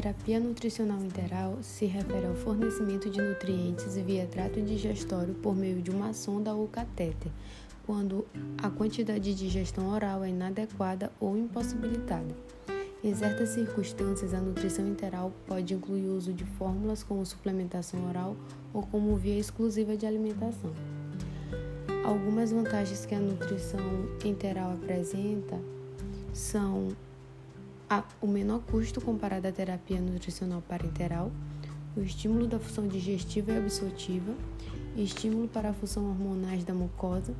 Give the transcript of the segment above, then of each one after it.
terapia nutricional interal se refere ao fornecimento de nutrientes via trato digestório por meio de uma sonda ou catéter, quando a quantidade de digestão oral é inadequada ou impossibilitada. Em certas circunstâncias, a nutrição interal pode incluir o uso de fórmulas como suplementação oral ou como via exclusiva de alimentação. Algumas vantagens que a nutrição interal apresenta são a, o menor custo comparado à terapia nutricional parenteral, o estímulo da função digestiva e absortiva, estímulo para a função hormonais da mucosa,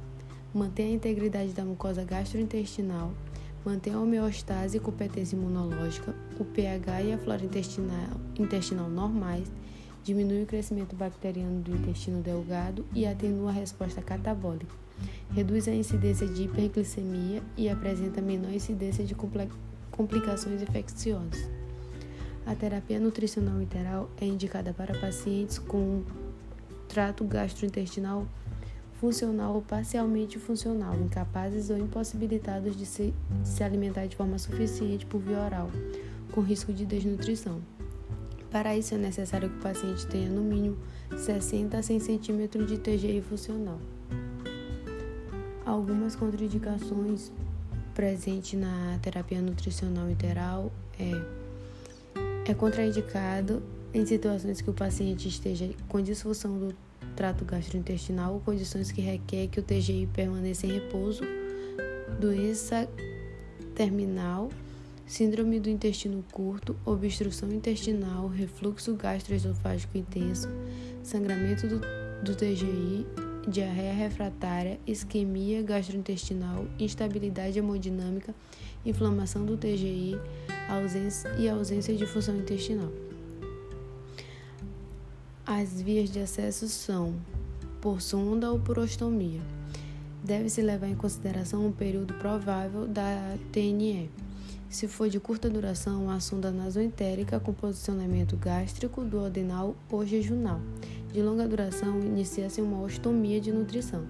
manter a integridade da mucosa gastrointestinal, manter a homeostase e competência imunológica, o pH e a flora intestinal, intestinal normais, diminui o crescimento bacteriano do intestino delgado e atenua a resposta catabólica, reduz a incidência de hiperglicemia e apresenta menor incidência de complicações infecciosas. A terapia nutricional interal é indicada para pacientes com trato gastrointestinal funcional ou parcialmente funcional, incapazes ou impossibilitados de se, de se alimentar de forma suficiente por via oral, com risco de desnutrição. Para isso, é necessário que o paciente tenha no mínimo 60 a 100 cm de TGI funcional. Algumas contraindicações presentes na terapia nutricional interal é, é contraindicado em situações que o paciente esteja com disfunção do trato gastrointestinal ou condições que requer que o TGI permaneça em repouso, doença terminal síndrome do intestino curto, obstrução intestinal, refluxo gastroesofágico intenso, sangramento do, do TGI, diarreia refratária, isquemia gastrointestinal, instabilidade hemodinâmica, inflamação do TGI ausência, e ausência de função intestinal. As vias de acesso são por sonda ou por ostomia. Deve-se levar em consideração o período provável da TNE. Se for de curta duração, a sonda nasoentérica com posicionamento gástrico, duodenal ou jejunal. De longa duração, inicia-se uma ostomia de nutrição,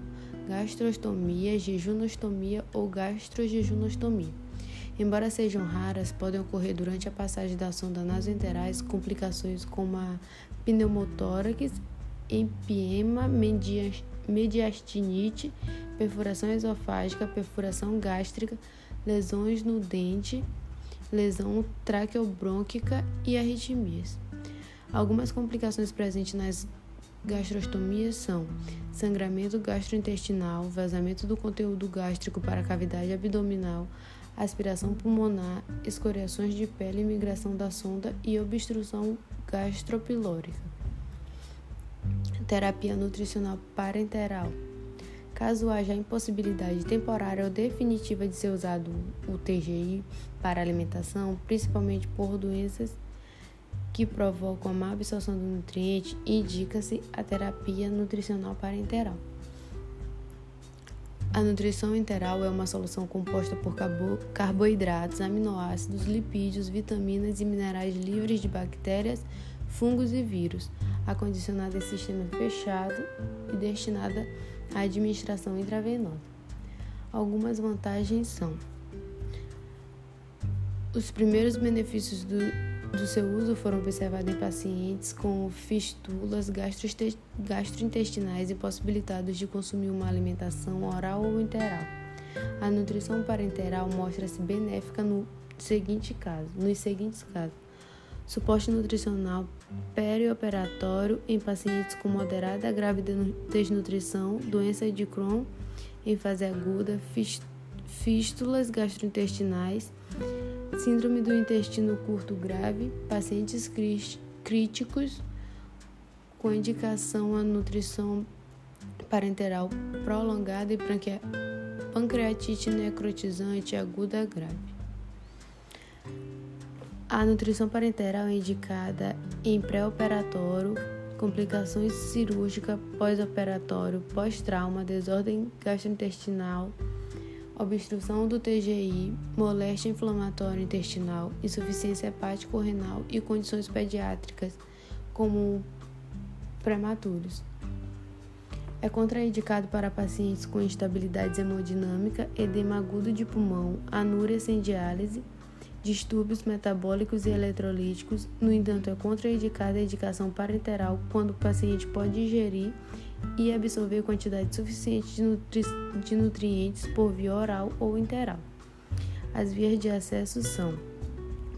gastrostomia, jejunostomia ou gastrojejunostomia. Embora sejam raras, podem ocorrer durante a passagem da sonda nasoenterais complicações como a pneumotórax, empiema, mediastinite, perfuração esofágica, perfuração gástrica, lesões no dente, lesão traqueobrônquica e arritmias. Algumas complicações presentes nas gastrostomias são sangramento gastrointestinal, vazamento do conteúdo gástrico para a cavidade abdominal, aspiração pulmonar, escoriações de pele, migração da sonda e obstrução gastropilórica. Terapia nutricional parenteral. Caso haja impossibilidade temporária ou definitiva de ser usado o TGI para alimentação, principalmente por doenças que provocam a má absorção do nutriente, indica-se a terapia nutricional parenteral. A nutrição enteral é uma solução composta por carboidratos, aminoácidos, lipídios, vitaminas e minerais livres de bactérias, fungos e vírus, acondicionada em sistema fechado e destinada a administração intravenosa. Algumas vantagens são: os primeiros benefícios do, do seu uso foram observados em pacientes com fistulas gastrointestinais impossibilitados de consumir uma alimentação oral ou interal. A nutrição parenteral mostra-se benéfica no seguinte caso, nos seguintes casos: suporte nutricional perioperatório em pacientes com moderada grave desnutrição, doença de Crohn em fase aguda, fístulas gastrointestinais, síndrome do intestino curto grave, pacientes críticos com indicação à nutrição parenteral prolongada e pancreatite necrotizante aguda grave. A nutrição parenteral é indicada em pré-operatório, complicações cirúrgicas, pós-operatório, pós-trauma, desordem gastrointestinal, obstrução do TGI, moléstia inflamatória intestinal, insuficiência hepático-renal e condições pediátricas, como prematuros. É contraindicado para pacientes com instabilidade hemodinâmica, edema agudo de pulmão, anúria sem diálise, distúrbios metabólicos e eletrolíticos. No entanto, é contraindicada a indicação parenteral quando o paciente pode ingerir e absorver quantidade suficiente de, nutri de nutrientes por via oral ou interal. As vias de acesso são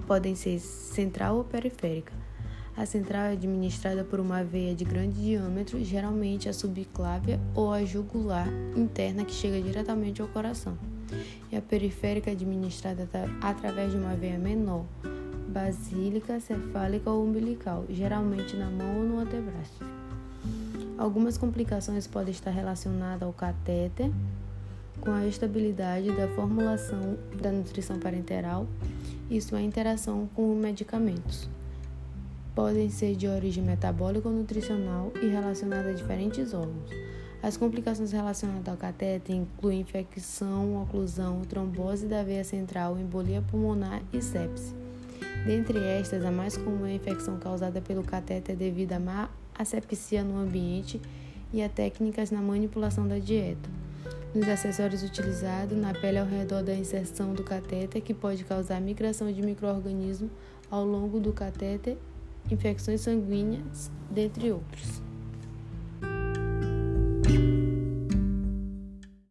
podem ser central ou periférica. A central é administrada por uma veia de grande diâmetro, geralmente a subclávia ou a jugular interna que chega diretamente ao coração. E a periférica administrada através de uma veia menor, basílica, cefálica ou umbilical, geralmente na mão ou no antebraço. Algumas complicações podem estar relacionadas ao catéter, com a estabilidade da formulação da nutrição parenteral e sua interação com medicamentos. Podem ser de origem metabólica ou nutricional e relacionadas a diferentes órgãos. As complicações relacionadas ao catéter incluem infecção, oclusão, trombose da veia central, embolia pulmonar e sepse. Dentre estas, a mais comum é a infecção causada pelo catéter devido à má asepsia no ambiente e a técnicas na manipulação da dieta nos acessórios utilizados na pele ao redor da inserção do catéter, que pode causar migração de microorganismos ao longo do catéter, infecções sanguíneas, dentre outros.